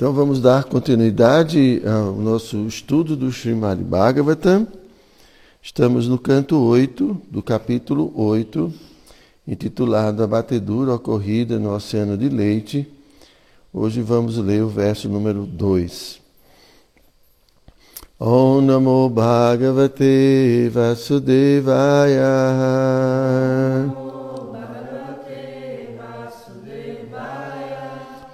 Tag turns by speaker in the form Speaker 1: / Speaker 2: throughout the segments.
Speaker 1: Então vamos dar continuidade ao nosso estudo do Srimad Bhagavatam. Estamos no canto 8 do capítulo 8, intitulado A Batedura Ocorrida no Oceano de Leite. Hoje vamos ler o verso número 2. Om Namo Bhagavate Vasudevaya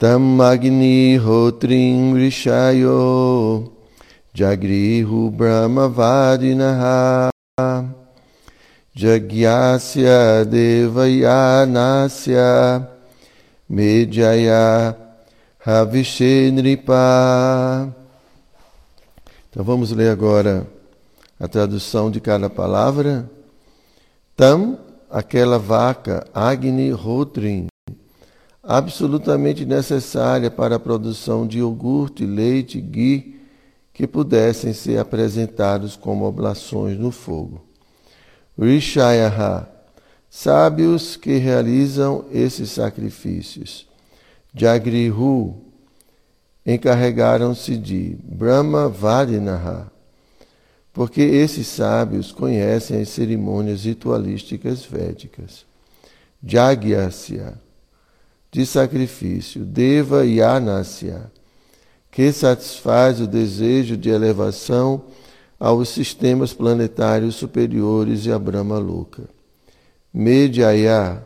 Speaker 1: Tam Agni Hotrim Rishayo Jagrihu Brahmavadinaha Jagyasya Devayanasya Medjaya Havishenripa Então vamos ler agora a tradução de cada palavra. Tam, aquela vaca, Agni Hotrim, absolutamente necessária para a produção de iogurte, leite, ghee, que pudessem ser apresentados como oblações no fogo. Rishayaha, sábios que realizam esses sacrifícios. Jagrihu, encarregaram-se de Brahma Vadinaha, porque esses sábios conhecem as cerimônias ritualísticas védicas. Jagyasya, de sacrifício, Deva Yanasya, que satisfaz o desejo de elevação aos sistemas planetários superiores e a Brahma Luka. Medjaya,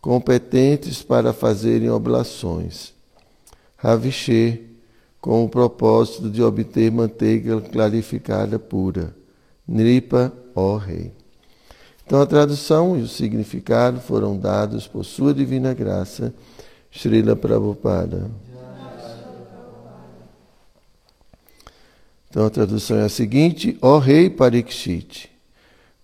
Speaker 1: competentes para fazerem oblações. Ravishe, com o propósito de obter manteiga clarificada pura. Nripa, ó Rei. Então a tradução e o significado foram dados por sua divina graça Srila Prabhupada. Então a tradução é a seguinte: Ó rei Parikshit,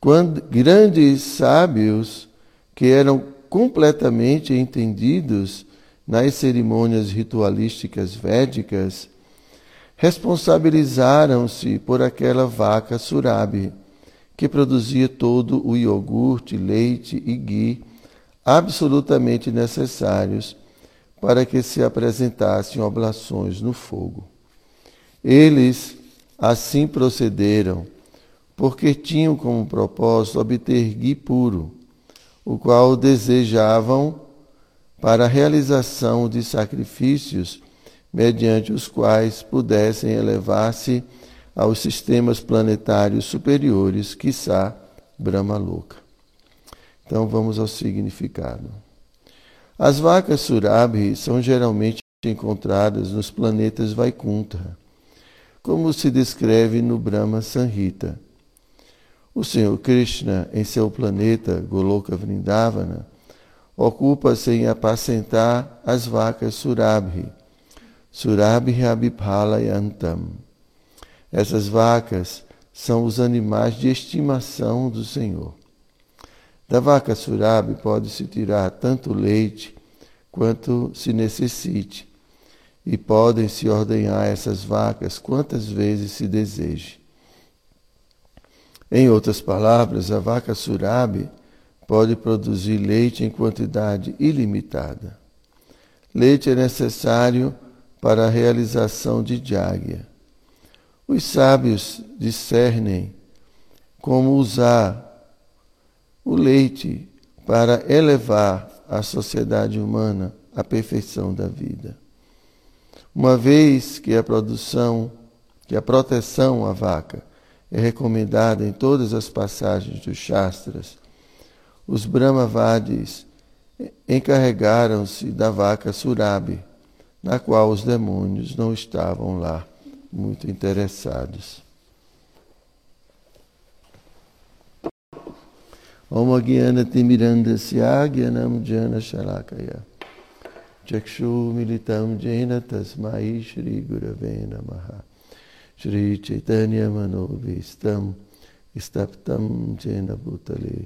Speaker 1: quando grandes sábios que eram completamente entendidos nas cerimônias ritualísticas védicas, responsabilizaram-se por aquela vaca Surabi, que produzia todo o iogurte, leite e ghee absolutamente necessários para que se apresentassem oblações no fogo. Eles assim procederam, porque tinham como propósito obter gui puro, o qual desejavam para a realização de sacrifícios mediante os quais pudessem elevar-se aos sistemas planetários superiores, quiçá Brahma Louca. Então vamos ao significado. As vacas Surabhi são geralmente encontradas nos planetas Vaikunta, como se descreve no Brahma Sanhita. O Senhor Krishna, em seu planeta Goloka Vrindavana, ocupa-se em apacentar as vacas Surabhi, Surabhi Abhipalayantam. Essas vacas são os animais de estimação do Senhor. Da vaca surabi pode-se tirar tanto leite quanto se necessite, e podem-se ordenhar essas vacas quantas vezes se deseje. Em outras palavras, a vaca surabi pode produzir leite em quantidade ilimitada. Leite é necessário para a realização de jáguia. Os sábios discernem como usar o leite para elevar a sociedade humana à perfeição da vida. Uma vez que a produção, que a proteção à vaca é recomendada em todas as passagens dos Shastras, os Brahmavadis encarregaram-se da vaca Surabi, na qual os demônios não estavam lá muito interessados. ओमज्ञानतिमिरन्दस्याज्ञानं ज्ञानशलाकया चक्षुमिलितं येन तस्मै श्रीगुरवे नमः श्रीचैतन्यमनोभीष्टं स्तप्तं येन भूतले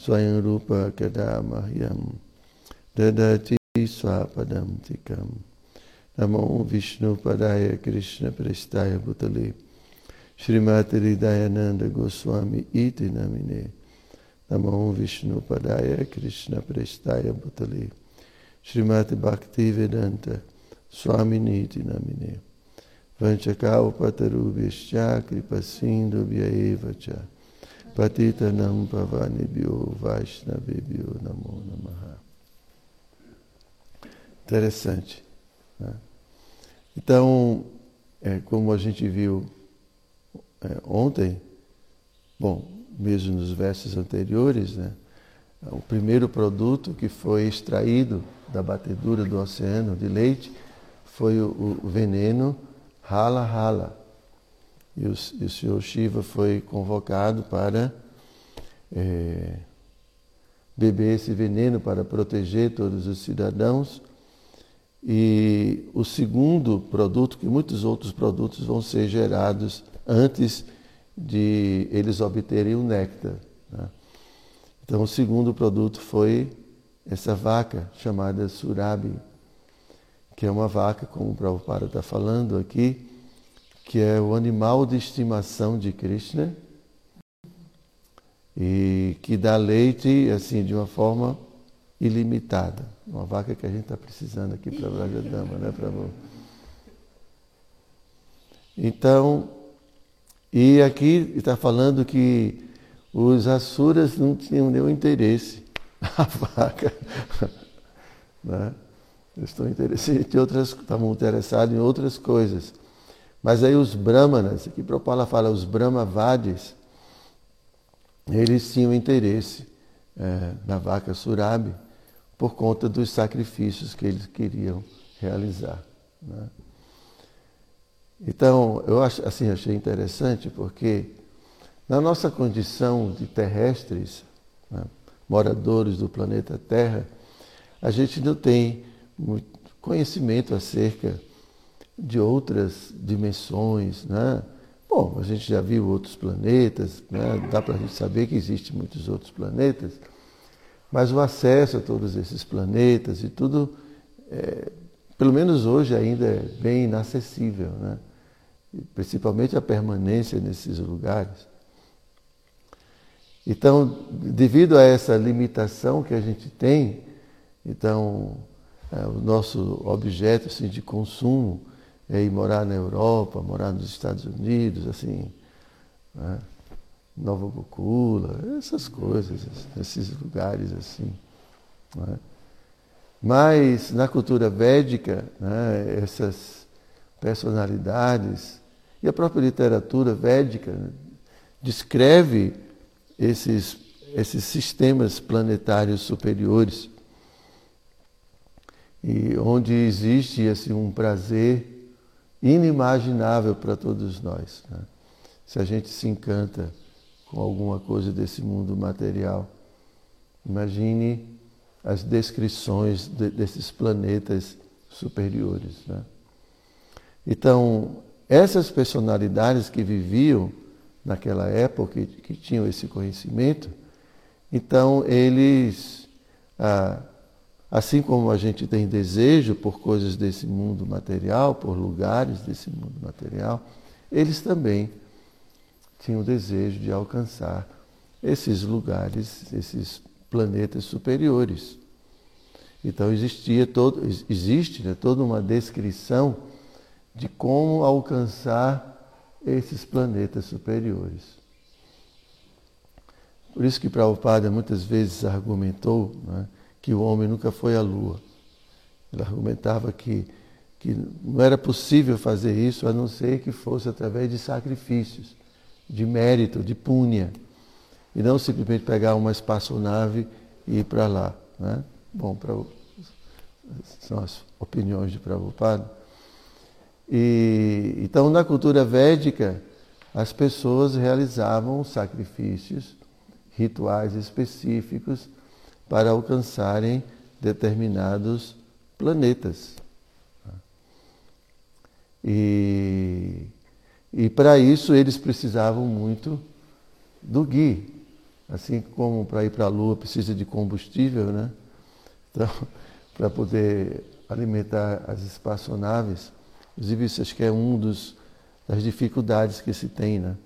Speaker 1: स्वयं रूप कदा मह्यं ददाति स्वापदं तिकं नमो विष्णुपदाय कृष्णपृष्ठाय भूतले श्रीमातहृदयानन्दगोस्वामी इति नमिने Namo Vishnu Padaya Krishna Prestaya Bhutale Srimati Bhakti Vedanta Swami Niti Namine Vanchakalpatarubhyascha kripasindubhya eva cha patitanam pavanibhyo vaishnavibhyo namo namaha. Interessante. Né? Então, é, como a gente viu é, ontem, bom, mesmo nos versos anteriores, né, o primeiro produto que foi extraído da batedura do oceano de leite foi o, o veneno Hala Hala. E o, e o Senhor Shiva foi convocado para é, beber esse veneno para proteger todos os cidadãos. E o segundo produto, que muitos outros produtos vão ser gerados antes de eles obterem o néctar. Né? Então, o segundo produto foi essa vaca chamada Surabi que é uma vaca, como o Prabhupada está falando aqui, que é o animal de estimação de Krishna e que dá leite assim de uma forma ilimitada. Uma vaca que a gente está precisando aqui para a Dama, né, Prabhu? Então, e aqui está falando que os Asuras não tinham nenhum interesse na vaca. Né? estão interessados em outras, estavam interessados em outras coisas. Mas aí os brahmanas, aqui Prabhupada fala, os brahmavadis, eles tinham interesse é, na vaca surabi por conta dos sacrifícios que eles queriam realizar. Né? Então, eu acho, assim, achei interessante porque na nossa condição de terrestres, né, moradores do planeta Terra, a gente não tem conhecimento acerca de outras dimensões, né? Bom, a gente já viu outros planetas, né? dá para a gente saber que existem muitos outros planetas, mas o acesso a todos esses planetas e tudo, é, pelo menos hoje ainda é bem inacessível, né? Principalmente a permanência nesses lugares. Então, devido a essa limitação que a gente tem, então é, o nosso objeto assim, de consumo é ir morar na Europa, morar nos Estados Unidos, assim, né? Nova Bocula, essas coisas, esses lugares assim. Né? Mas na cultura védica, né, essas personalidades e a própria literatura védica né, descreve esses, esses sistemas planetários superiores e onde existe assim, um prazer inimaginável para todos nós. Né? Se a gente se encanta com alguma coisa desse mundo material, imagine as descrições de, desses planetas superiores. Né? Então, essas personalidades que viviam naquela época, que, que tinham esse conhecimento, então eles ah, Assim como a gente tem desejo por coisas desse mundo material, por lugares desse mundo material, eles também tinham desejo de alcançar esses lugares, esses planetas superiores. Então existia todo, existe né, toda uma descrição de como alcançar esses planetas superiores. Por isso que Prabhupada muitas vezes argumentou né, que o homem nunca foi à lua. Ele argumentava que, que não era possível fazer isso a não ser que fosse através de sacrifícios, de mérito, de punha, e não simplesmente pegar uma espaçonave e ir para lá. Né? Bom, pra, são as opiniões de Prabhupada. E, então, na cultura védica, as pessoas realizavam sacrifícios, rituais específicos para alcançarem determinados planetas. E, E para isso eles precisavam muito do gui. Assim como para ir para a Lua precisa de combustível, né? Então, para poder alimentar as espaçonaves. Inclusive, isso acho que é um dos das dificuldades que se tem, né?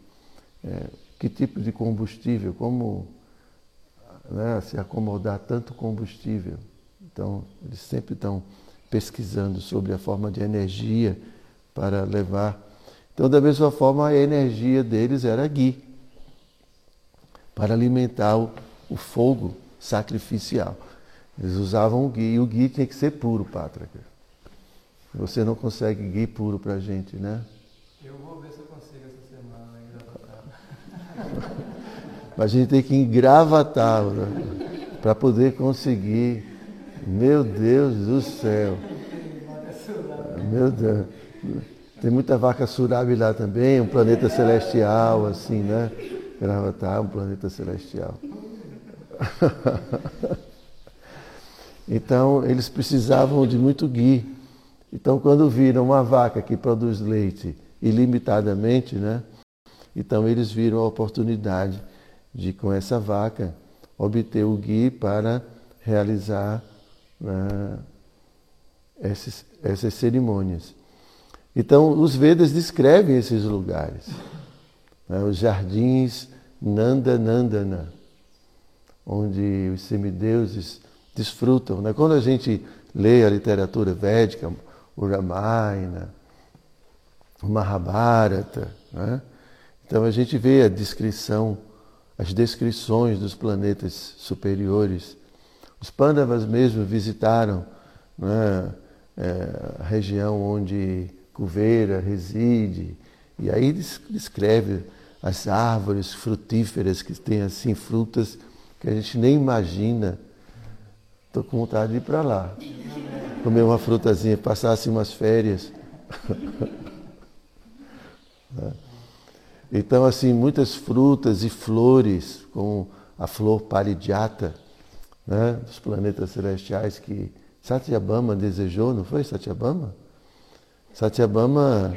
Speaker 1: É, que tipo de combustível, como né, se acomodar tanto combustível. Então, eles sempre estão pesquisando sobre a forma de energia para levar. Então, da mesma forma, a energia deles era gui para alimentar o, o fogo sacrificial. Eles usavam o gui, e o gui tinha que ser puro, Pátrica. Você não consegue gui puro para a gente, né?
Speaker 2: Eu vou ver se eu consigo essa semana engravatar.
Speaker 1: Mas a gente tem que engravatar né? para poder conseguir. Meu Deus do céu. Meu Deus. Tem muita vaca surabi lá também, um planeta celestial, assim, né? Gravatar, um planeta celestial. Então, eles precisavam de muito gui. Então, quando viram uma vaca que produz leite ilimitadamente, né? Então, eles viram a oportunidade de, com essa vaca, obter o gui para realizar né, essas, essas cerimônias. Então, os Vedas descrevem esses lugares. Né, os jardins Nanda Nandana, onde os semideuses desfrutam. Né? Quando a gente lê a literatura védica, o Ramayana, o Mahabharata, né? então a gente vê a descrição, as descrições dos planetas superiores. Os Pandavas mesmo visitaram né, é, a região onde Kuvera reside, e aí descreve as árvores frutíferas que têm assim frutas que a gente nem imagina Estou com vontade de ir para lá. Comer uma frutazinha, passar assim umas férias. Né? então, assim, muitas frutas e flores, como a flor parijata, né, dos planetas celestiais que Satyabama desejou, não foi Satyabama? Satyabama,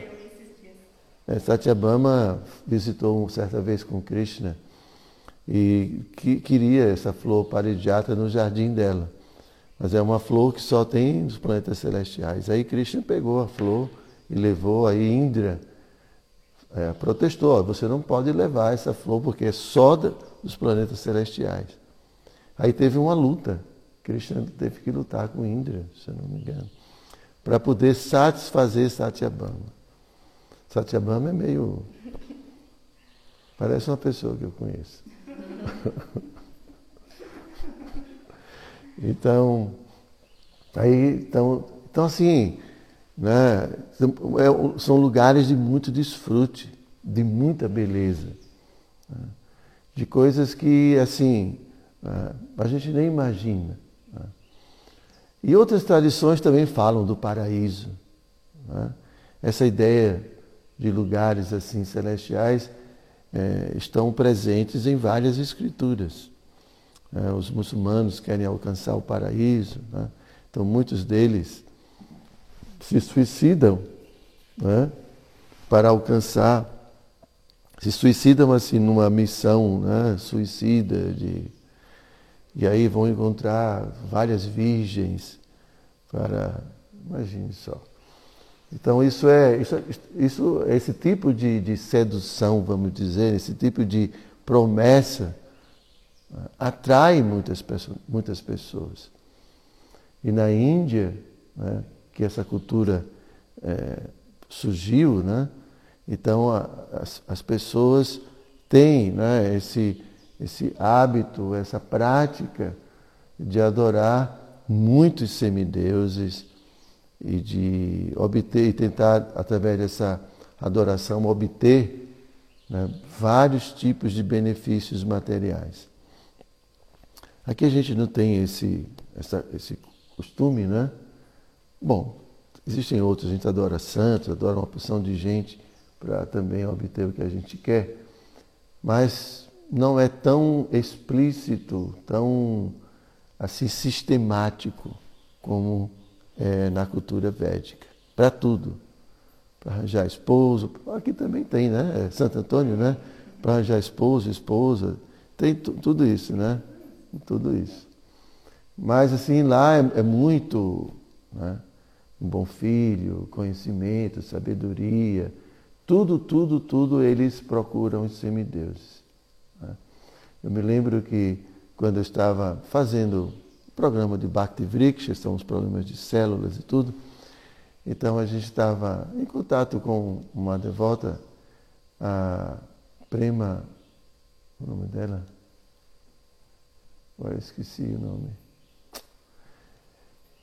Speaker 1: é, Satyabama visitou certa vez com Krishna e que, queria essa flor parijata no jardim dela. Mas é uma flor que só tem nos planetas celestiais. Aí Krishna pegou a flor e levou, aí Indra é, protestou, você não pode levar essa flor porque é só dos planetas celestiais. Aí teve uma luta. Krishna teve que lutar com Indra, se eu não me engano, para poder satisfazer Satyabama. Satyabama é meio. Parece uma pessoa que eu conheço. Então, aí, então, então assim, né, é são lugares de muito desfrute, de muita beleza, né, de coisas que, assim, né, a gente nem imagina. Né. E outras tradições também falam do paraíso. Né. Essa ideia de lugares assim celestiais é, estão presentes em várias escrituras. É, os muçulmanos querem alcançar o paraíso, né? então muitos deles se suicidam né? para alcançar, se suicidam assim numa missão né? suicida de e aí vão encontrar várias virgens para imagine só. Então isso é isso, isso esse tipo de, de sedução, vamos dizer, esse tipo de promessa atrai muitas pessoas, muitas pessoas. E na Índia, né, que essa cultura é, surgiu, né, então a, as, as, pessoas têm né, esse, esse hábito, essa prática de adorar muitos semideuses e de obter e tentar, através dessa adoração, obter né, vários tipos de benefícios materiais. Aqui a gente não tem esse, essa, esse costume, né? Bom, existem outros, a gente adora santos, adora uma porção de gente para também obter o que a gente quer, mas não é tão explícito, tão assim sistemático como é na cultura védica. Para tudo. para arranjar esposo. Aqui também tem, né? É Santo Antônio, né? Para arranjar esposo, esposa. Tem tudo isso, né? Tudo isso. Mas assim, lá é, é muito né? um bom filho, conhecimento, sabedoria. Tudo, tudo, tudo eles procuram os semideuses. Né? Eu me lembro que quando eu estava fazendo o programa de Bhakti Vriksha, são os problemas de células e tudo, então a gente estava em contato com uma devota, a Prema, o nome dela? Agora esqueci o nome.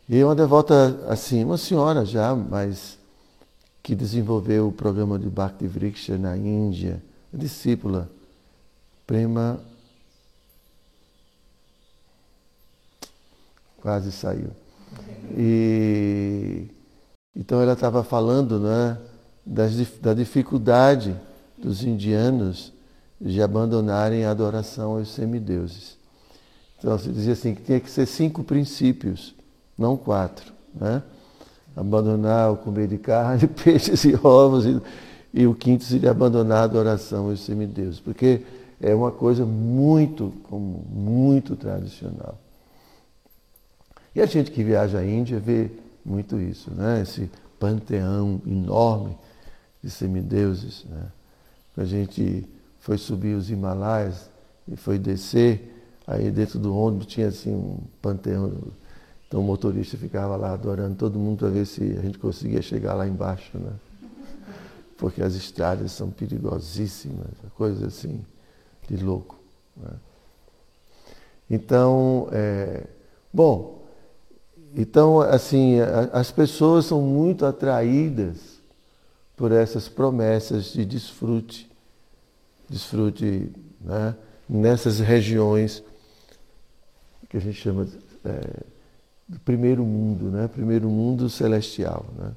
Speaker 1: E uma devota, assim, uma senhora já, mas que desenvolveu o programa de Bhakti Vriksha na Índia, discípula, Prema. Quase saiu. E então ela estava falando né, das, da dificuldade dos indianos de abandonarem a adoração aos semideuses. Então se dizia assim que tinha que ser cinco princípios, não quatro. Né? Abandonar o comer de carne, peixes e ovos, e, e o quinto seria abandonar a adoração aos semideuses, porque é uma coisa muito comum, muito tradicional. E a gente que viaja à Índia vê muito isso, né? esse panteão enorme de semideuses. Né? A gente foi subir os Himalaias e foi descer, aí dentro do ônibus tinha assim um panteão. Então o motorista ficava lá adorando todo mundo para ver se a gente conseguia chegar lá embaixo, né? Porque as estradas são perigosíssimas, coisa assim de louco. Né? Então, é, bom, então, assim, as pessoas são muito atraídas por essas promessas de desfrute, desfrute né, nessas regiões que a gente chama é, do primeiro mundo, né, primeiro mundo celestial. Né.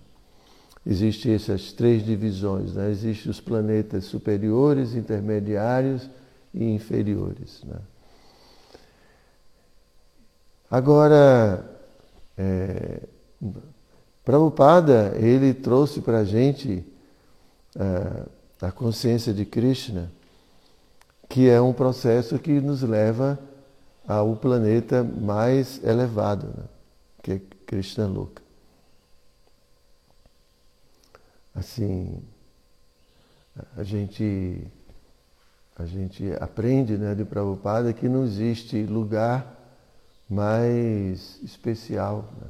Speaker 1: Existem essas três divisões, né, existem os planetas superiores, intermediários e inferiores. Né. Agora, é, Prabhupada, ele trouxe para a gente é, a consciência de Krishna, que é um processo que nos leva ao planeta mais elevado, né? que é Krishna Loka. Assim, a gente, a gente aprende né, de Prabhupada que não existe lugar mais especial né,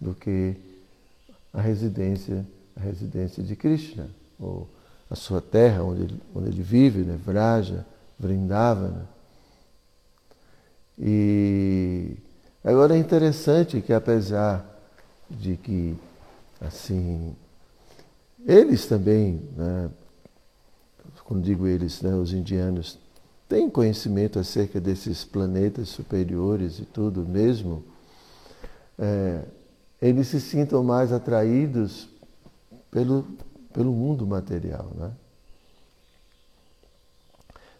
Speaker 1: do que a residência, a residência de Krishna, ou a sua terra onde ele, onde ele vive, né, Vraja, Vrindavana. E agora é interessante que apesar de que assim eles também, né, quando digo eles, né, os indianos tem conhecimento acerca desses planetas superiores e tudo mesmo, é, eles se sintam mais atraídos pelo, pelo mundo material. Né?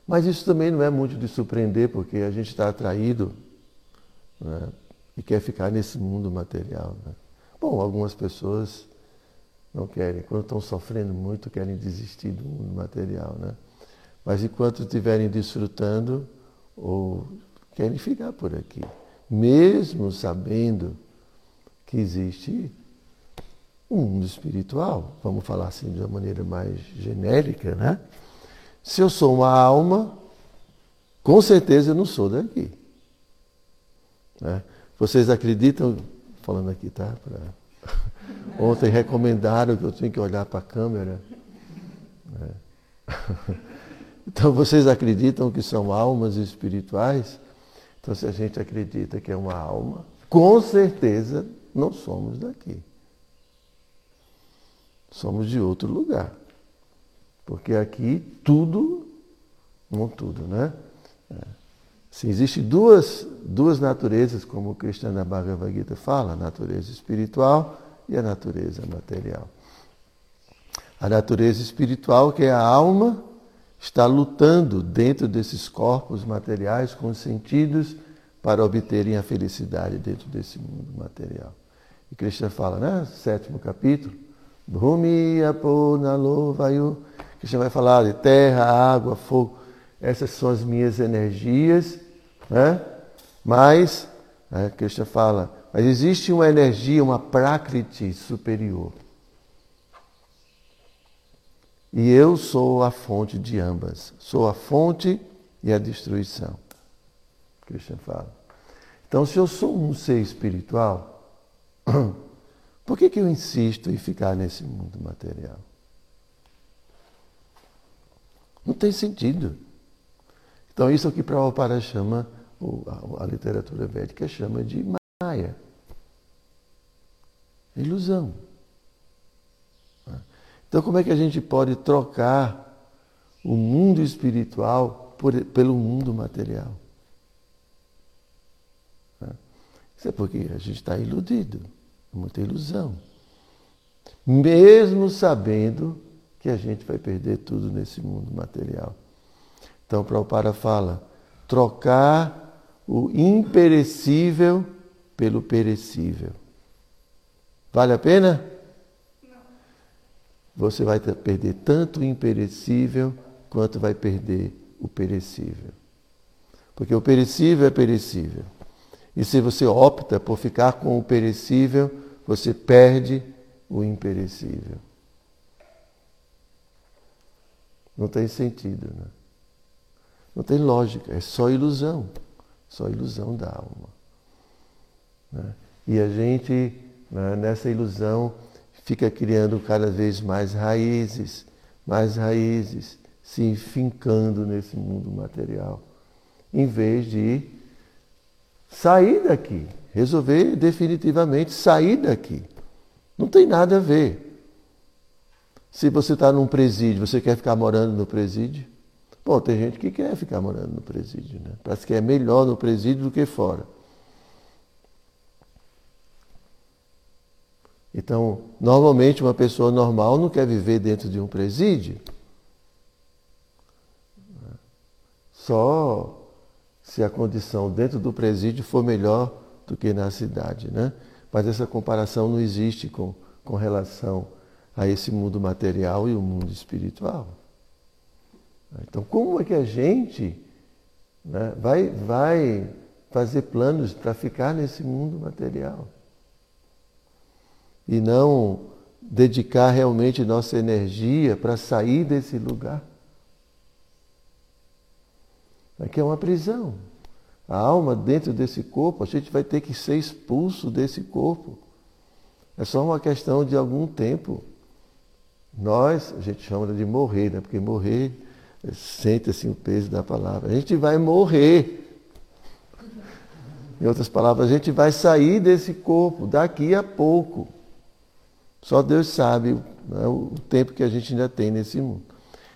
Speaker 1: Mas isso também não é muito de surpreender, porque a gente está atraído né, e quer ficar nesse mundo material. Né? Bom, algumas pessoas não querem, quando estão sofrendo muito, querem desistir do mundo material. Né? Mas enquanto estiverem desfrutando, ou querem ficar por aqui, mesmo sabendo que existe um mundo espiritual, vamos falar assim de uma maneira mais genérica, né? Se eu sou uma alma, com certeza eu não sou daqui. Né? Vocês acreditam, falando aqui, tá? Pra... Ontem recomendaram que eu tenho que olhar para a câmera. Né? Então vocês acreditam que são almas espirituais? Então se a gente acredita que é uma alma, com certeza não somos daqui. Somos de outro lugar. Porque aqui tudo, não tudo, né? É. Sim, existem duas, duas naturezas, como o Krishna Bhagavad Gita fala, a natureza espiritual e a natureza material. A natureza espiritual, que é a alma, está lutando dentro desses corpos materiais com os sentidos para obterem a felicidade dentro desse mundo material. E Krishna fala, né, sétimo capítulo Bhumi Apo Nalo Vayu. Krishna vai falar de terra, água, fogo. Essas são as minhas energias, né? Mas, né, Krishna fala, mas existe uma energia, uma prakriti superior. E eu sou a fonte de ambas. Sou a fonte e a destruição. Krishna fala. Então, se eu sou um ser espiritual, por que, que eu insisto em ficar nesse mundo material? Não tem sentido. Então, isso é o que Prabhupada chama, a, literatura védica chama de Maya. Ilusão. Então, como é que a gente pode trocar o mundo espiritual por, pelo mundo material? Isso é porque a gente está iludido, é muita ilusão. Mesmo sabendo que a gente vai perder tudo nesse mundo material. Então, Prabhupada fala: trocar o imperecível pelo perecível. Vale a pena? Não. Você vai perder tanto o imperecível quanto vai perder o perecível. Porque o perecível é perecível. E se você opta por ficar com o perecível, você perde o imperecível. Não tem sentido, né? Não tem lógica, é só ilusão. Só ilusão da alma. Né? E a gente, né, nessa ilusão, fica criando cada vez mais raízes, mais raízes, se enfincando nesse mundo material, em vez de sair daqui, resolver definitivamente sair daqui. Não tem nada a ver. Se você está num presídio, você quer ficar morando no presídio? Bom, tem gente que quer ficar morando no presídio, né? Parece que é melhor no presídio do que fora. Então, normalmente uma pessoa normal não quer viver dentro de um presídio. Só se a condição dentro do presídio for melhor do que na cidade, né? Mas essa comparação não existe com, com relação a esse mundo material e o mundo espiritual. Então, como é que a gente né, vai, vai fazer planos para ficar nesse mundo material? E não dedicar realmente nossa energia para sair desse lugar? Aqui é uma prisão. A alma dentro desse corpo, a gente vai ter que ser expulso desse corpo. É só uma questão de algum tempo. Nós, a gente chama de morrer, né? porque morrer sente assim o peso da palavra. A gente vai morrer. Em outras palavras, a gente vai sair desse corpo daqui a pouco. Só Deus sabe né, o tempo que a gente ainda tem nesse mundo.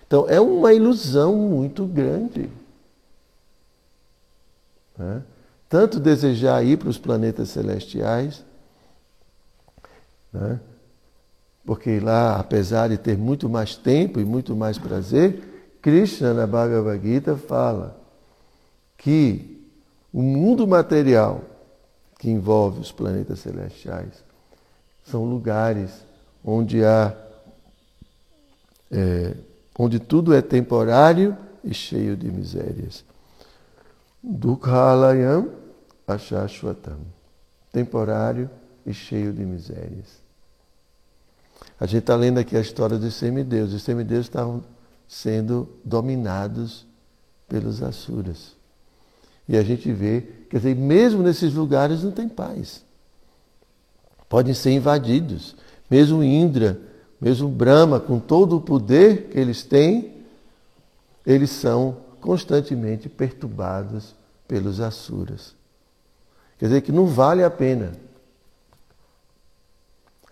Speaker 1: Então, é uma ilusão muito grande. Né? Tanto desejar ir para os planetas celestiais, né? Porque lá, apesar de ter muito mais tempo e muito mais prazer, Krishna na Bhagavad Gita fala que o mundo material que envolve os planetas celestiais são lugares onde há é, onde tudo é temporário e cheio de misérias. Dukhalayam Ashashwatam. Temporário e cheio de misérias. A gente está lendo aqui a história dos semideuses. Os semideuses estavam sendo dominados pelos Asuras. E a gente vê, quer dizer, mesmo nesses lugares não tem paz. Podem ser invadidos. Mesmo Indra, mesmo Brahma, com todo o poder que eles têm, eles são constantemente perturbados pelos Asuras. Quer dizer que não vale a pena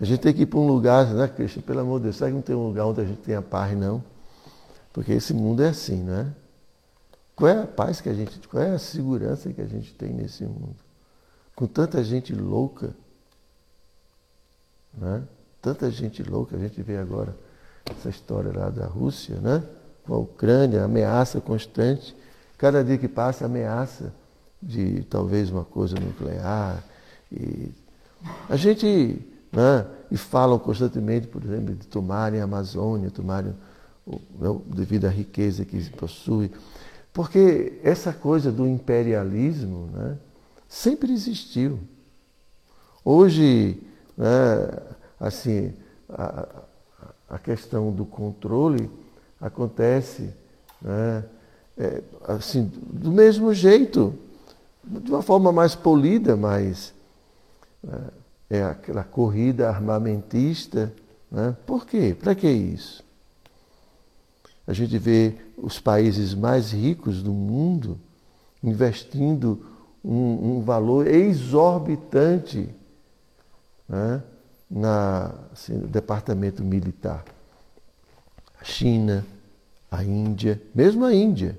Speaker 1: a gente tem que ir para um lugar, né, Cristian? Pelo amor de Deus, será que não tem um lugar onde a gente tenha paz, não? Porque esse mundo é assim, não é? Qual é a paz que a gente, qual é a segurança que a gente tem nesse mundo? Com tanta gente louca, né? Tanta gente louca, a gente vê agora essa história lá da Rússia, né? Com a Ucrânia, ameaça constante. Cada dia que passa, ameaça de talvez uma coisa nuclear. E a gente né? e falam constantemente, por exemplo, de tomarem a Amazônia, tomarem o, né, devido à riqueza que possui. Porque essa coisa do imperialismo né, sempre existiu. Hoje, né, assim, a, a, questão do controle acontece né, é, assim, do mesmo jeito, de uma forma mais polida, mas é, é aquela corrida armamentista. Né? Por quê? Para que isso? A gente vê os países mais ricos do mundo investindo um, um valor exorbitante né, na, assim, no departamento militar. A China, a Índia, mesmo a Índia.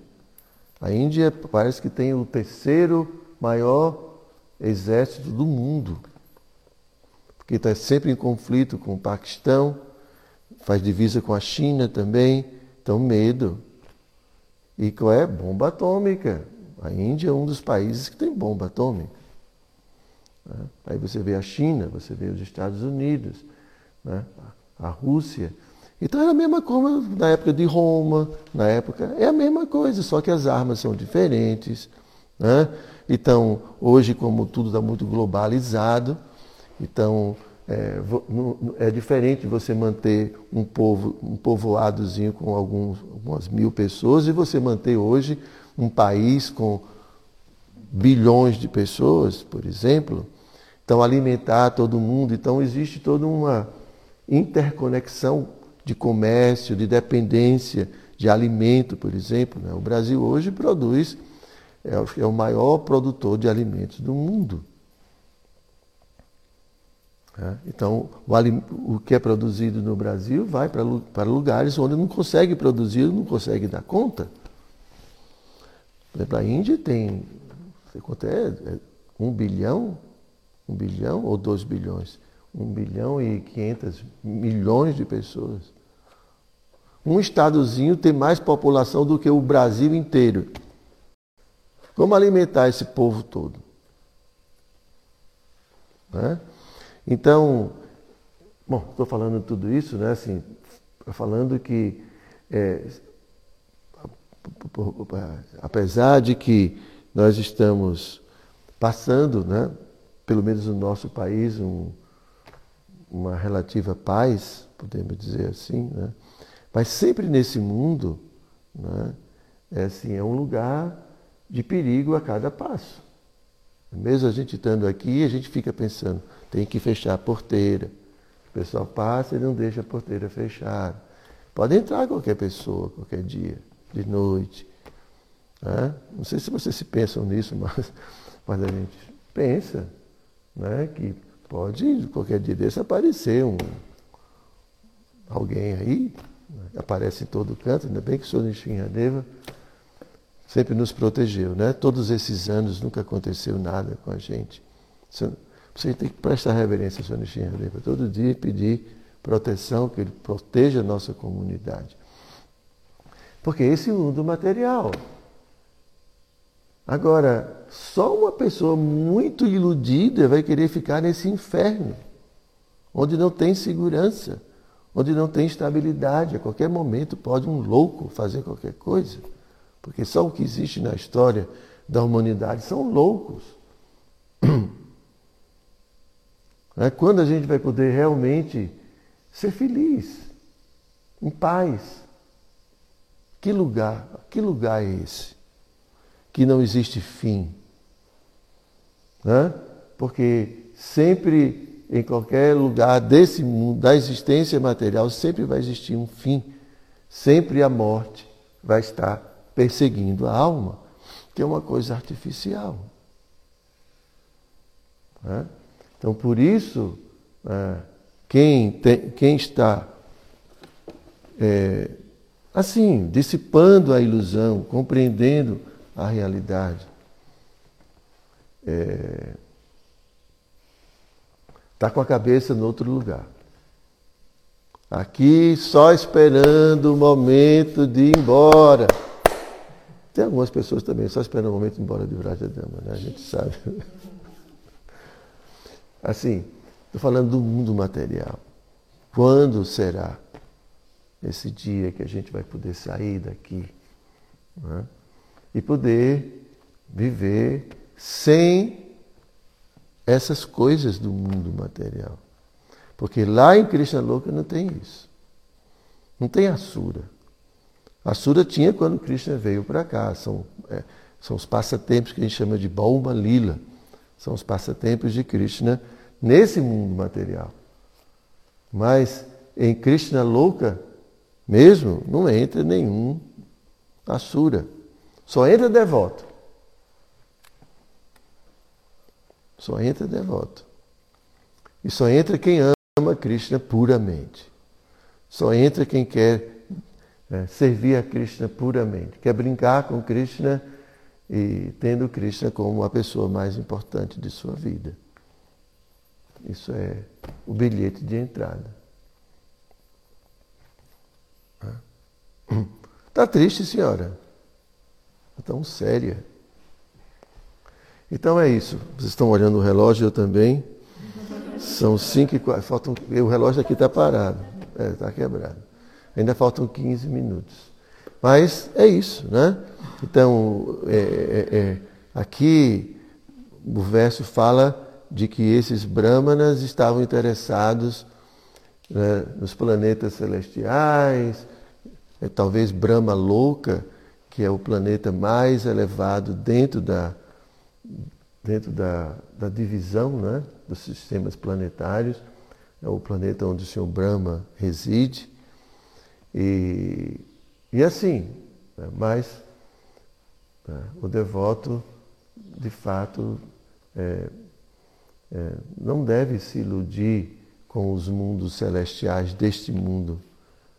Speaker 1: A Índia parece que tem o terceiro maior exército do mundo, porque está sempre em conflito com o Paquistão, faz divisa com a China também, então medo. E qual é? Bomba atômica. A Índia é um dos países que tem bomba atômica. Né? Aí você vê a China, você vê os Estados Unidos, né? a Rússia. Então era a mesma coisa na época de Roma, na época. É a mesma coisa, só que as armas são diferentes. Né? Então, hoje, como tudo está muito globalizado, então é, é, diferente você manter um povo, um povoadozinho com alguns, algumas mil pessoas e você manter hoje um país com bilhões de pessoas, por exemplo. Então, alimentar todo mundo. Então, existe toda uma interconexão de comércio, de dependência de alimento, por exemplo. Né? O Brasil hoje produz, é, é o maior produtor de alimentos do mundo. É, então, o, que é produzido no Brasil vai para, para lugares onde não consegue produzir, não consegue dar conta. Por exemplo, a Índia tem, sei quanto é, é um bilhão, um bilhão ou dois bilhões? Um bilhão e quinhentas milhões de pessoas. Um estadozinho tem mais população do que o Brasil inteiro. Como alimentar esse povo todo? Né? Então, bom, estou falando tudo isso, né? Assim, falando que é, apesar de que nós estamos passando, né, pelo menos no nosso país, um, uma relativa paz, podemos dizer assim, né? mas sempre nesse mundo né, é, assim, é um lugar de perigo a cada passo. Mesmo a gente estando aqui, a gente fica pensando, tem que fechar a porteira. O pessoal passa e não deixa a porteira fechada. Pode entrar qualquer pessoa, qualquer dia, de noite. Né? Não sei se vocês se pensam nisso, mas, mas a gente pensa né, que pode qualquer dia desse aparecer um, alguém aí, né? aparece em todo canto, ainda bem que o senhor Nishinradeva sempre nos protegeu. Né? Todos esses anos nunca aconteceu nada com a gente. Você tem que prestar reverência ao Senhor Nishinradeva todo dia pedir proteção, que Ele proteja a nossa comunidade. Porque esse é o mundo material. Agora, só uma pessoa muito iludida vai querer ficar nesse inferno, onde não tem segurança, onde não tem estabilidade. A qualquer momento pode um louco fazer qualquer coisa. Porque só o que existe na história da humanidade são loucos. É quando a gente vai poder realmente ser feliz, em paz. Que lugar, que lugar é esse? Que não existe fim. Né? Porque sempre, em qualquer lugar desse mundo, da existência material, sempre vai existir um fim. Sempre a morte vai estar perseguindo a alma, que é uma coisa artificial. Né? Então, por isso, é, quem, tem, quem está é, assim, dissipando a ilusão, compreendendo a realidade, está é, tá com a cabeça no outro lugar. Aqui só esperando o momento de ir embora. Tem algumas pessoas também só esperando o momento de ir embora de Vrajadama, né? A gente sabe. Assim, Estou falando do mundo material. Quando será esse dia que a gente vai poder sair daqui né? e poder viver sem essas coisas do mundo material? Porque lá em Krishna Loka não tem isso. Não tem Asura. Asura tinha quando Krishna veio para cá. São, é, são os passatempos que a gente chama de Bauma Lila. São os passatempos de Krishna nesse mundo material. Mas em Krishna louca, mesmo, não entra nenhum Asura. Só entra devoto. Só entra devoto. E só entra quem ama Krishna puramente. Só entra quem quer é, servir a Krishna puramente, quer brincar com Krishna e tendo Krishna como a pessoa mais importante de sua vida. Isso é o bilhete de entrada. Está triste, senhora? Está tão séria. Então é isso. Vocês estão olhando o relógio, eu também. São 5 e 4. Faltam, o relógio aqui está parado. Está é, tá quebrado. Ainda faltam 15 minutos. Mas é isso, né? Então, é, é, é, aqui o verso fala de que esses brahmanas estavam interessados né, nos planetas celestiais, é, talvez Brahma Louca, que é o planeta mais elevado dentro da, dentro da, da divisão né, dos sistemas planetários, é o planeta onde o Senhor Brahma reside. E, e assim, né, mas né, o devoto, de fato, é, é, não deve se iludir com os mundos celestiais deste mundo,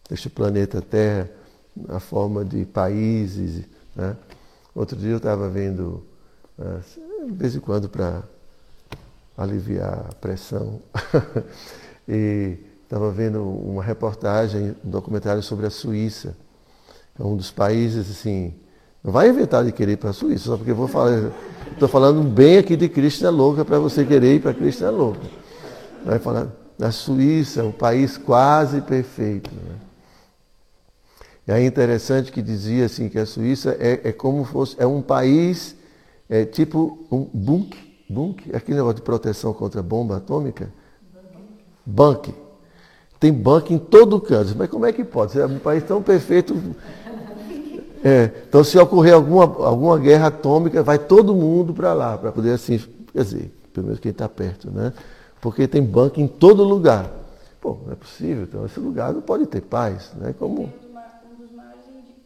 Speaker 1: deste planeta Terra, na forma de países. Né? Outro dia eu estava vendo, é, de vez em quando, para aliviar a pressão, e estava vendo uma reportagem, um documentário sobre a Suíça, é um dos países assim não vai inventar de querer ir para a Suíça, só porque vou falar. Estou falando bem aqui de Cristo é louca para você querer ir para Cristo é louca. Vai falar da Suíça, um país quase perfeito. Né? E aí é interessante que dizia assim que a Suíça é, é como fosse é um país é tipo um bunk, bunk, aquele negócio de proteção contra bomba atômica. Bunker. Tem bunker em todo canto. Mas como é que pode? É um país tão perfeito é, então, se ocorrer alguma, alguma guerra atômica, vai todo mundo para lá, para poder assim, quer dizer, pelo menos quem está perto, né? Porque tem banco em todo lugar. Pô, não é possível, então esse lugar não pode ter paz, né? Como... Um dos maiores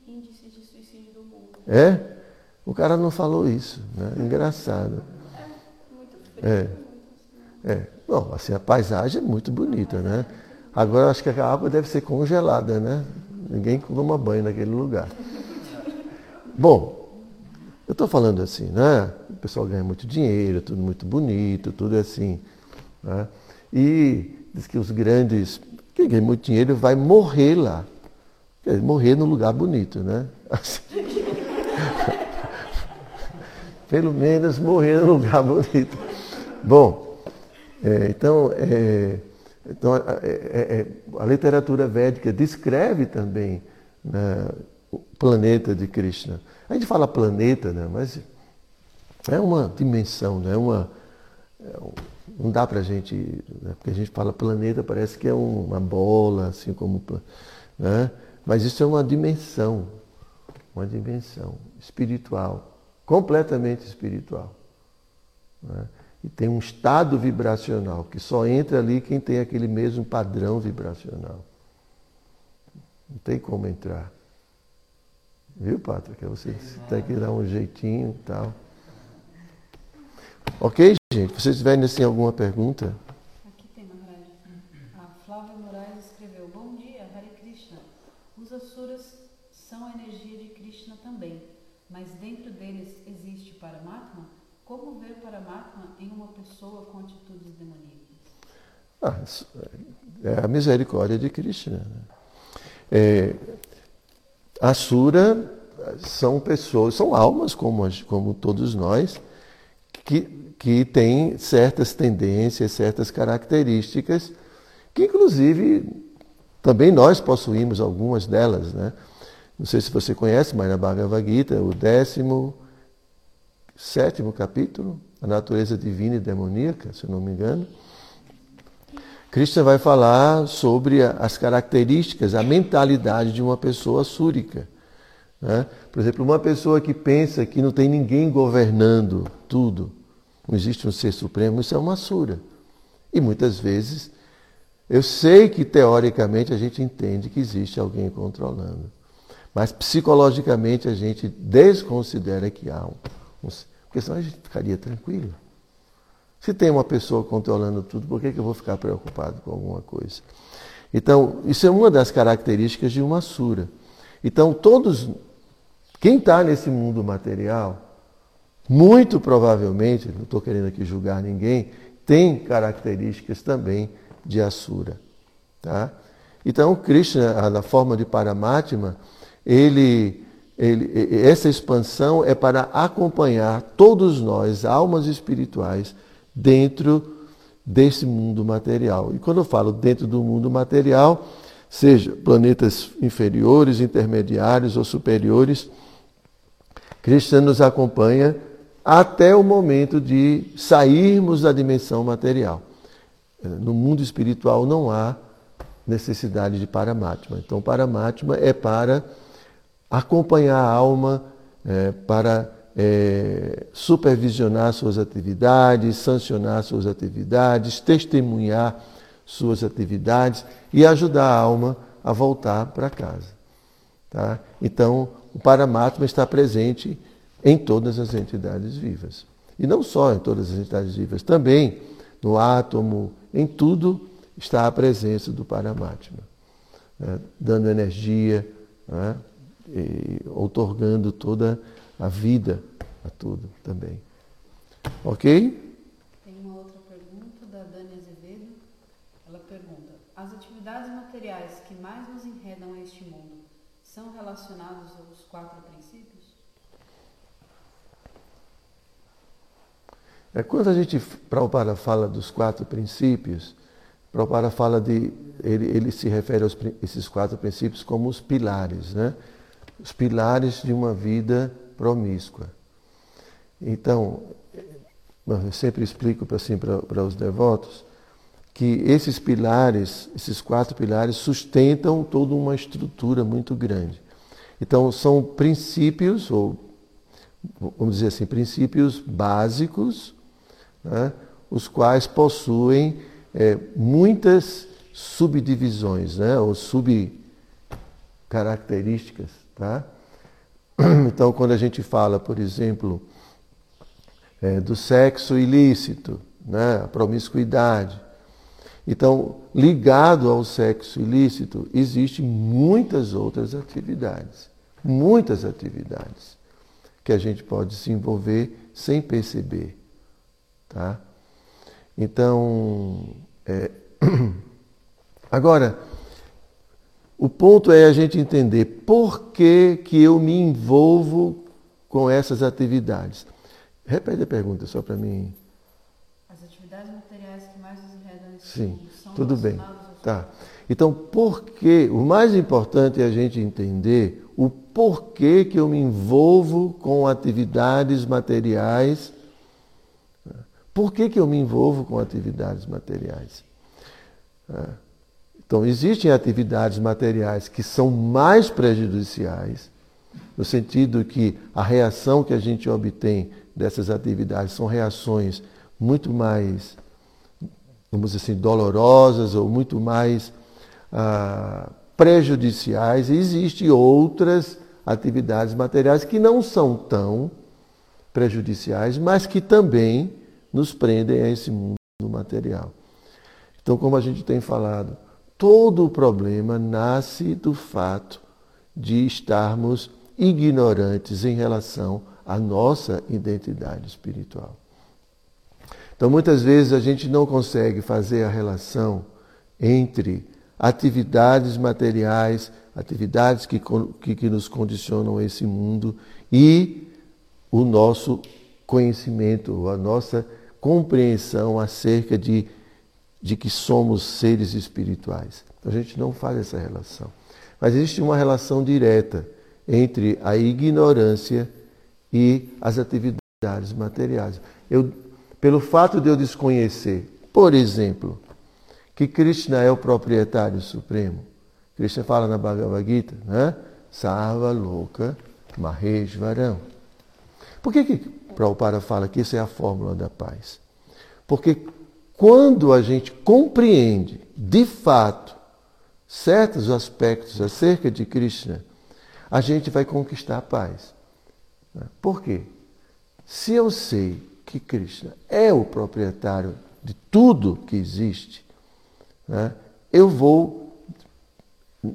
Speaker 1: índices de suicídio do mundo. É? O cara não falou isso, né? Engraçado. É, muito frio. É. É. Bom, assim, a paisagem é muito bonita, né? Agora acho que a água deve ser congelada, né? Ninguém toma banho naquele lugar. Bom, eu estou falando assim, né? O pessoal ganha muito dinheiro, tudo muito bonito, tudo assim. Né? E diz que os grandes, quem ganha muito dinheiro vai morrer lá. Dizer, morrer num lugar bonito, né? Assim. Pelo menos morrer num lugar bonito. Bom, é, então, é, então é, é, é a literatura védica descreve também né, o planeta de Krishna. A gente fala planeta, né? mas é uma dimensão, né? uma, é um, não dá para a gente, né? porque a gente fala planeta, parece que é uma bola, assim como. Né? Mas isso é uma dimensão, uma dimensão espiritual, completamente espiritual. Né? E tem um estado vibracional que só entra ali quem tem aquele mesmo padrão vibracional. Não tem como entrar. Viu, Pátria? Você tem que dar um jeitinho e tal. Ok, gente? Vocês tiverem assim, alguma pergunta?
Speaker 3: Aqui tem, Maharaj. A Flávia Moraes escreveu: Bom dia, Hare Krishna. Os Asuras são a energia de Krishna também, mas dentro deles existe Paramatma? Como ver Paramatma em uma pessoa com atitudes demoníacas?
Speaker 1: Ah, é a misericórdia de Krishna. Né? É, Asura são pessoas, são almas como, como todos nós, que, que tem certas tendências, certas características, que inclusive também nós possuímos algumas delas. Né? Não sei se você conhece, mas na Bhagavad Gita, o décimo sétimo capítulo, a natureza divina e demoníaca, se eu não me engano, Krishna vai falar sobre as características, a mentalidade de uma pessoa súrica. Né? Por exemplo, uma pessoa que pensa que não tem ninguém governando tudo, não existe um ser supremo, isso é uma sura. E muitas vezes, eu sei que teoricamente a gente entende que existe alguém controlando, mas psicologicamente a gente desconsidera que há um, um porque senão a gente ficaria tranquilo. Se tem uma pessoa controlando tudo, por que, que eu vou ficar preocupado com alguma coisa? Então, isso é uma das características de uma sura. Então, todos, quem está nesse mundo material, muito provavelmente, não estou querendo aqui julgar ninguém, tem características também de Asura. Tá? Então, Krishna, na forma de Paramatma, ele, ele, essa expansão é para acompanhar todos nós, almas espirituais, dentro desse mundo material. E quando eu falo dentro do mundo material, seja planetas inferiores, intermediários ou superiores, Krishna nos acompanha até o momento de sairmos da dimensão material. No mundo espiritual não há necessidade de Paramatma. Então, Paramatma é para acompanhar a alma, é, para é, supervisionar suas atividades, sancionar suas atividades, testemunhar suas atividades e ajudar a alma a voltar para casa. Tá? Então, o Paramatma está presente em todas as entidades vivas. E não só em todas as entidades vivas, também no átomo, em tudo está a presença do Paramatma, né? dando energia, né? E, otorgando toda a a vida, a tudo também. Ok?
Speaker 3: Tem uma outra pergunta da Dani Azevedo. Ela pergunta: As atividades materiais que mais nos enredam a este mundo são relacionadas aos quatro princípios?
Speaker 1: É, quando a gente, Prabhupada fala dos quatro princípios, Prabhupada fala de, ele, ele se refere a esses quatro princípios como os pilares, né? Os pilares de uma vida promíscua. Então, eu sempre explico assim, para os devotos que esses pilares, esses quatro pilares, sustentam toda uma estrutura muito grande. Então, são princípios, ou vamos dizer assim, princípios básicos, né, os quais possuem é, muitas subdivisões, né, ou subcaracterísticas. Tá? Então, quando a gente fala, por exemplo, é, do sexo ilícito, né, a promiscuidade, então, ligado ao sexo ilícito, existem muitas outras atividades, muitas atividades que a gente pode se envolver sem perceber, tá? Então, é... agora o ponto é a gente entender por que, que eu me envolvo com essas atividades. Repete a pergunta só para mim.
Speaker 3: As atividades materiais que mais nos enredam
Speaker 1: Sim,
Speaker 3: são
Speaker 1: tudo bem. Tá. Então, por que, o mais importante é a gente entender o porquê que eu me envolvo com atividades materiais. Por que, que eu me envolvo com atividades materiais? É. Então, existem atividades materiais que são mais prejudiciais, no sentido que a reação que a gente obtém dessas atividades são reações muito mais, vamos dizer assim, dolorosas ou muito mais ah, prejudiciais. Existem outras atividades materiais que não são tão prejudiciais, mas que também nos prendem a esse mundo material. Então, como a gente tem falado, Todo o problema nasce do fato de estarmos ignorantes em relação à nossa identidade espiritual. Então, muitas vezes a gente não consegue fazer a relação entre atividades materiais, atividades que, que, que nos condicionam esse mundo e o nosso conhecimento, a nossa compreensão acerca de, de que somos seres espirituais. A gente não faz essa relação. Mas existe uma relação direta entre a ignorância e as atividades materiais. Eu, pelo fato de eu desconhecer, por exemplo, que Krishna é o proprietário supremo, Krishna fala na Bhagavad Gita, né? Sarva Loka Maheshvaram. Por que, que Prabhupada fala que isso é a fórmula da paz? Porque quando a gente compreende de fato certos aspectos acerca de Krishna, a gente vai conquistar a paz. Por quê? Se eu sei que Krishna é o proprietário de tudo que existe, né, eu vou,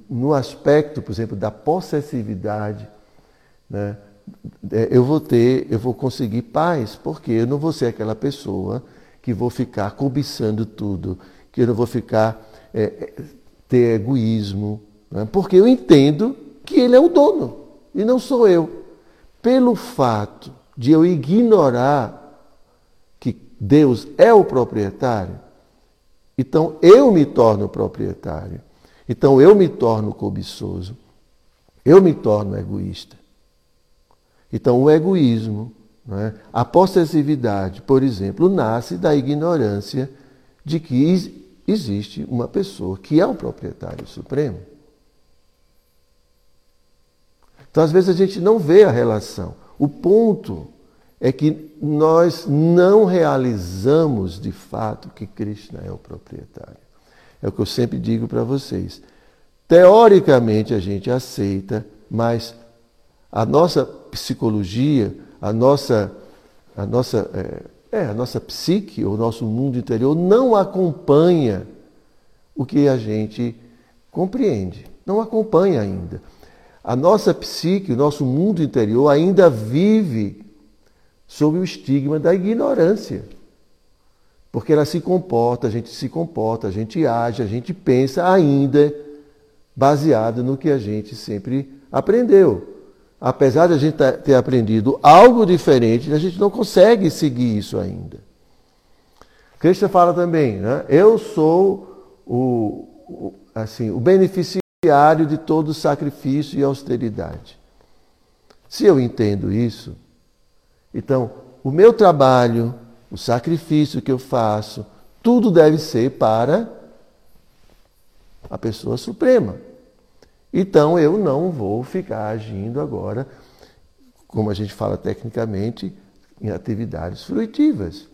Speaker 1: no aspecto, por exemplo, da possessividade, né, eu vou ter, eu vou conseguir paz, porque eu não vou ser aquela pessoa que vou ficar cobiçando tudo, que eu não vou ficar é, é ter egoísmo, né, porque eu entendo que ele é o dono e não sou eu. Pelo fato de eu ignorar que Deus é o proprietário, então eu me torno proprietário. Então eu me torno cobiçoso. Eu me torno egoísta. Então o egoísmo, é? a possessividade, por exemplo, nasce da ignorância de que existe uma pessoa que é o proprietário supremo. Então, às vezes, a gente não vê a relação. O ponto é que nós não realizamos de fato que Krishna é o proprietário. É o que eu sempre digo para vocês. Teoricamente a gente aceita, mas a nossa psicologia, a nossa, a nossa, é, é, a nossa psique, o nosso mundo interior não acompanha o que a gente compreende. Não acompanha ainda. A nossa psique, o nosso mundo interior ainda vive sob o estigma da ignorância. Porque ela se comporta, a gente se comporta, a gente age, a gente pensa ainda baseado no que a gente sempre aprendeu. Apesar de a gente ter aprendido algo diferente, a gente não consegue seguir isso ainda. Krishna fala também, né? eu sou o, o, assim, o beneficiário de todo sacrifício e austeridade. Se eu entendo isso, então o meu trabalho, o sacrifício que eu faço, tudo deve ser para a pessoa suprema. Então eu não vou ficar agindo agora, como a gente fala tecnicamente, em atividades fruitivas.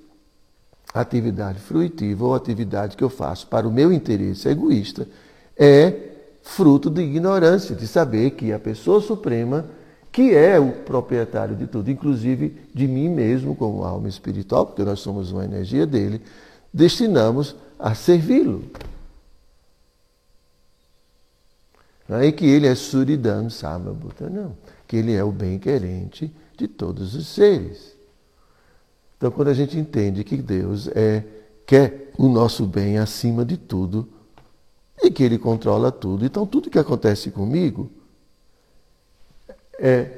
Speaker 1: Atividade fruitiva ou atividade que eu faço para o meu interesse egoísta é fruto de ignorância, de saber que a pessoa suprema, que é o proprietário de tudo, inclusive de mim mesmo como alma espiritual, porque nós somos uma energia dele, destinamos a servi-lo. Não é que ele é Suridam não. Que ele é o bem-querente de todos os seres. Então, quando a gente entende que Deus é, quer o nosso bem acima de tudo, e que Ele controla tudo. Então, tudo que acontece comigo é,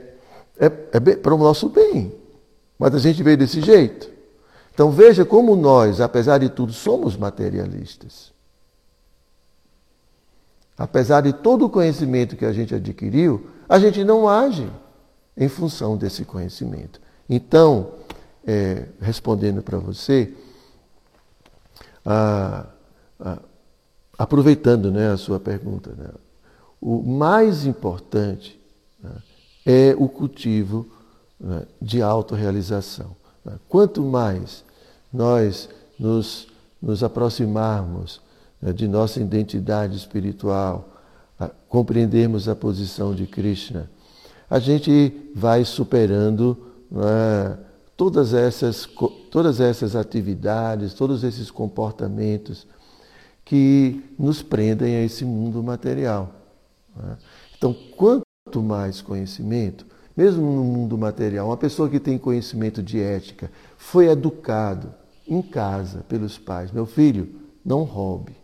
Speaker 1: é, é para o nosso bem. Mas a gente veio desse jeito. Então, veja como nós, apesar de tudo, somos materialistas. Apesar de todo o conhecimento que a gente adquiriu, a gente não age em função desse conhecimento. Então, é, respondendo para você, a, a, aproveitando né, a sua pergunta, né, o mais importante né, é o cultivo né, de autorrealização. Né. Quanto mais nós nos, nos aproximarmos de nossa identidade espiritual, compreendermos a posição de Krishna, a gente vai superando né, todas, essas, todas essas atividades, todos esses comportamentos que nos prendem a esse mundo material. Né? Então, quanto mais conhecimento, mesmo no mundo material, uma pessoa que tem conhecimento de ética, foi educado em casa pelos pais, meu filho, não roube.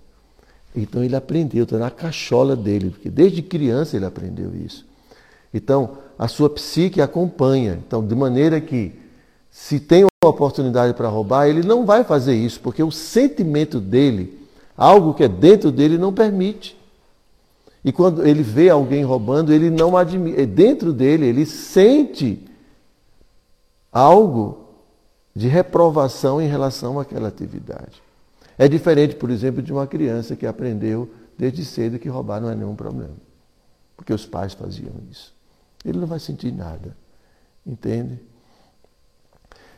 Speaker 1: Então ele aprendeu, está na cachola dele, porque desde criança ele aprendeu isso. Então, a sua psique acompanha. Então, de maneira que, se tem uma oportunidade para roubar, ele não vai fazer isso, porque o sentimento dele, algo que é dentro dele, não permite. E quando ele vê alguém roubando, ele não admite. É dentro dele, ele sente algo de reprovação em relação àquela atividade. É diferente, por exemplo, de uma criança que aprendeu desde cedo que roubar não é nenhum problema. Porque os pais faziam isso. Ele não vai sentir nada. Entende?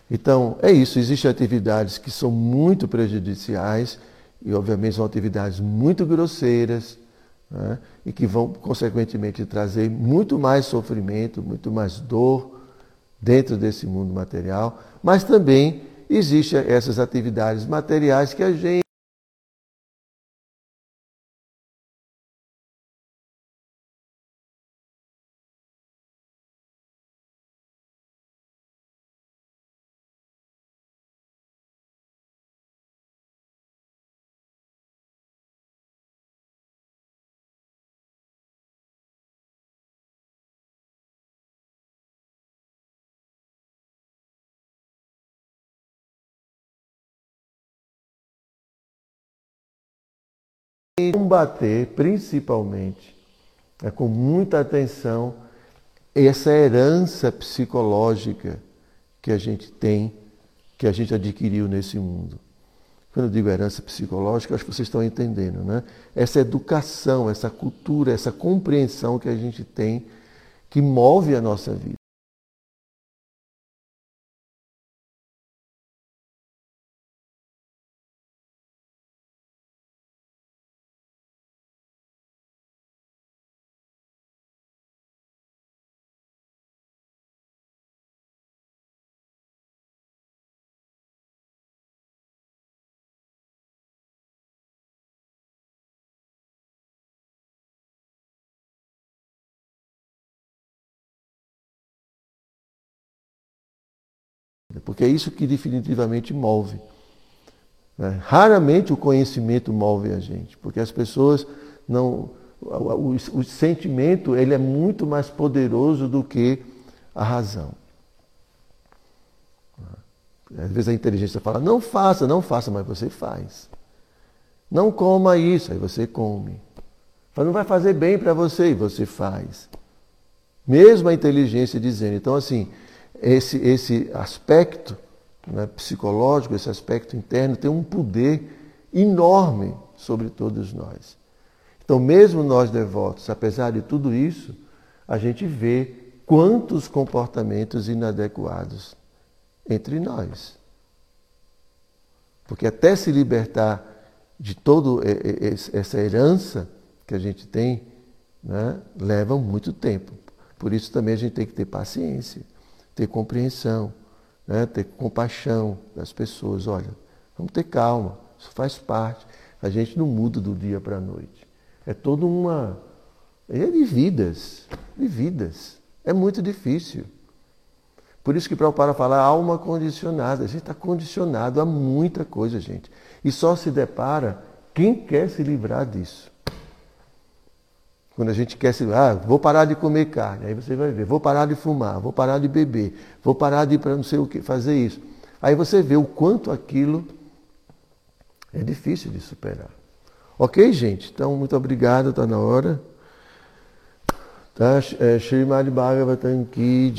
Speaker 1: Então, é isso. Existem atividades que são muito prejudiciais e, obviamente, são atividades muito grosseiras né? e que vão, consequentemente, trazer muito mais sofrimento, muito mais dor dentro desse mundo material, mas também existem essas atividades materiais que a gente combater, principalmente, é, com muita atenção, essa herança psicológica que a gente tem, que a gente adquiriu nesse mundo. Quando eu digo herança psicológica, acho que vocês estão entendendo, né? Essa educação, essa cultura, essa compreensão que a gente tem que move a nossa vida. Porque é isso que definitivamente move. Né? Raramente o conhecimento move a gente, porque as pessoas não. O, o, o sentimento ele é muito mais poderoso do que a razão. Às vezes a inteligência fala, não faça, não faça, mas você faz. Não coma isso, aí você come. Fala, não vai fazer bem para você, e você faz. Mesmo a inteligência dizendo. Então, assim, esse, esse aspecto né, psicológico, esse aspecto interno, tem um poder enorme sobre todos nós. Então, mesmo nós devotos, apesar de tudo isso, a gente vê quantos comportamentos inadequados entre nós. Porque até se libertar de toda essa herança que a gente tem, né, leva muito tempo. Por isso também a gente tem que ter paciência ter compreensão, né? ter compaixão das pessoas. Olha, vamos ter calma, isso faz parte. A gente não muda do dia para a noite. É toda uma. É de vidas, de vidas. É muito difícil. Por isso que para falar alma condicionada. A gente está condicionado a muita coisa, gente. E só se depara quem quer se livrar disso. Quando a gente quer se. Ah, vou parar de comer carne. Aí você vai ver. Vou parar de fumar. Vou parar de beber. Vou parar de para não sei o que fazer isso. Aí você vê o quanto aquilo é difícil de superar. Ok, gente? Então, muito obrigado. Está na hora. Tá? É, Srimad Bhagavatam Ki.